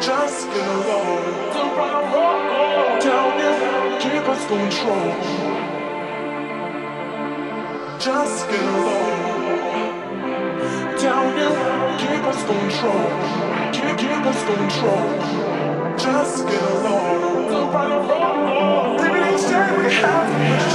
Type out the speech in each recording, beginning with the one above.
Just get along. Down here, keep us control. Just get along. Down if keepers control. us control. Just get along. Baby, they say we have.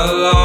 Alone.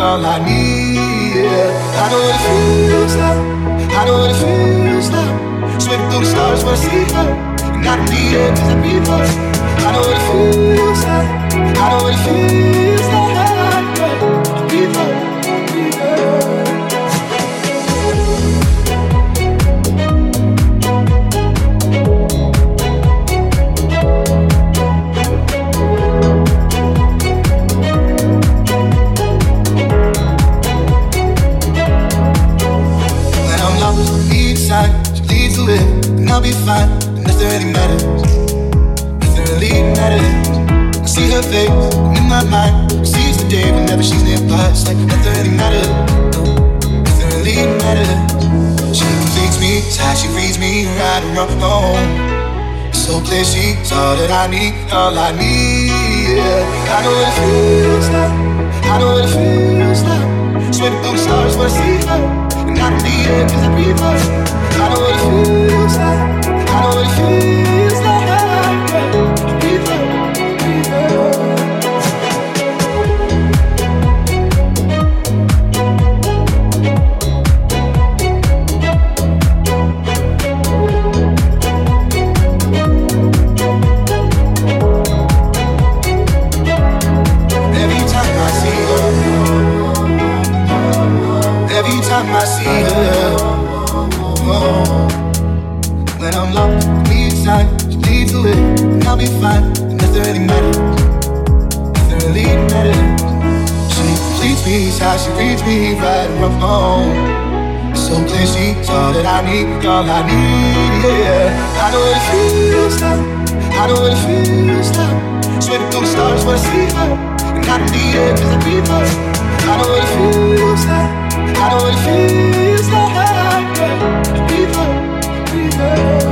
All I need. Yeah. I know what it feels like. I know what it feels like. Swimming through the stars when I see her. And I don't need her 'cause I breathe her. I know what it feels like. I know what it feels like. Right and. So clear, she's all that I need, all I need. Yeah. I know what it feels like, I know what it feels like. Swimming through the stars I see her. And I need her 'cause I breathe her. I know what it feels like. I know what it feels like. That I need, all I need, yeah. I know what it feels like, I know what it feels like. Swimming through the stars I see her, and I don't need her 'cause I breathe her. I know what it feels like, I know what it feels like. I breathe her, breathe.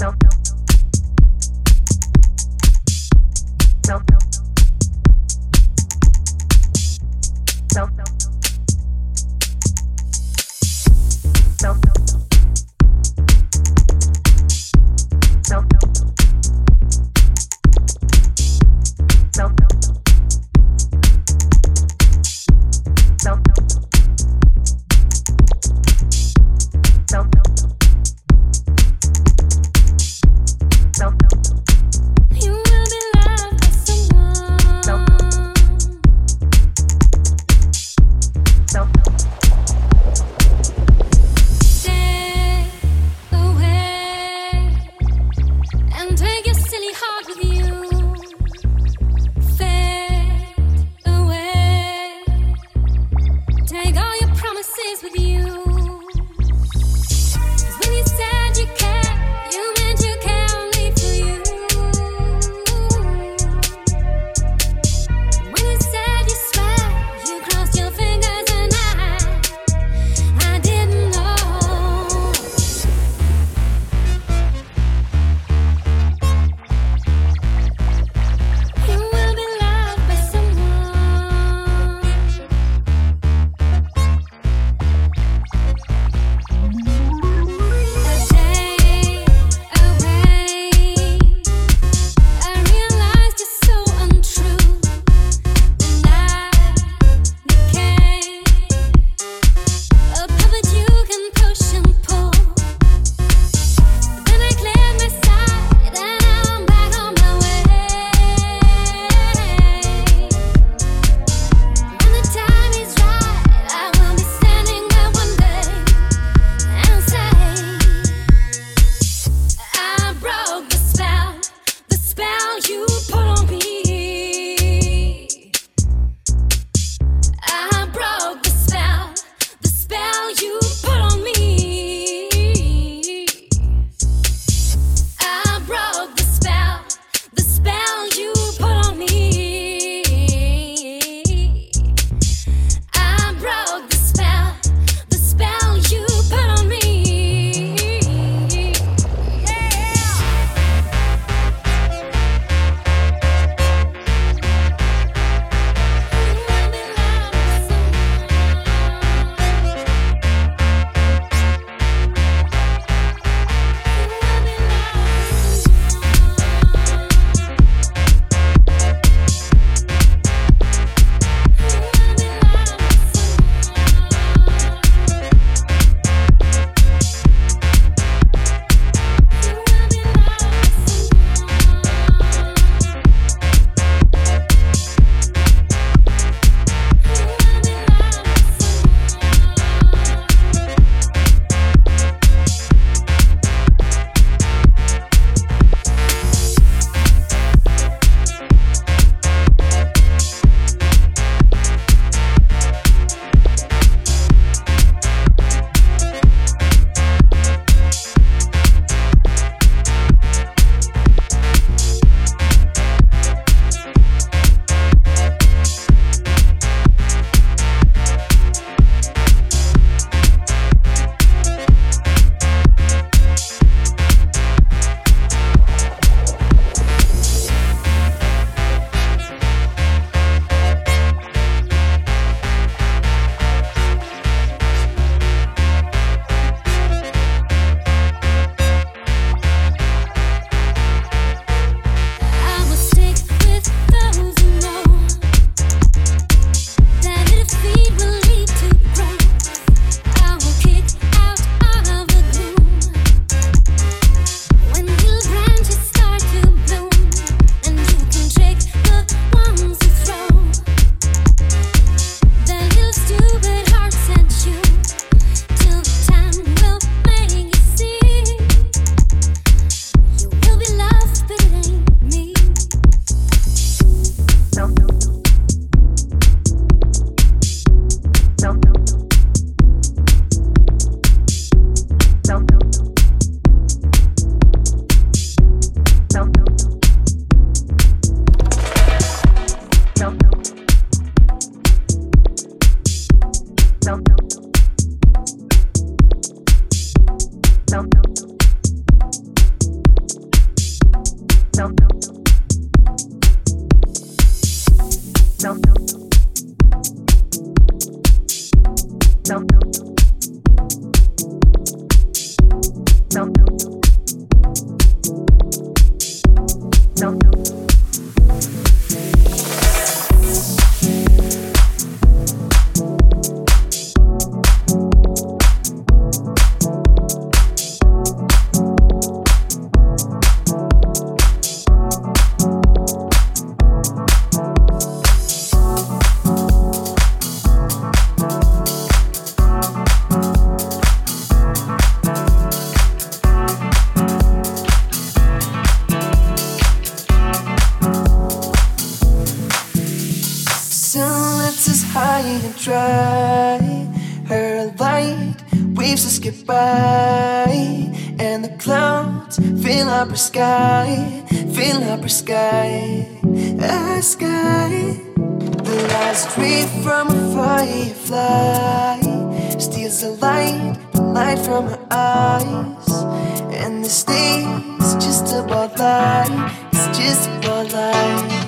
Stand dry. Her light waves us goodbye, and the clouds fill up her sky, fill up her sky, her sky. The last ray from a firefly steals the light, the light from her eyes, and the day is just about light, it's just about light.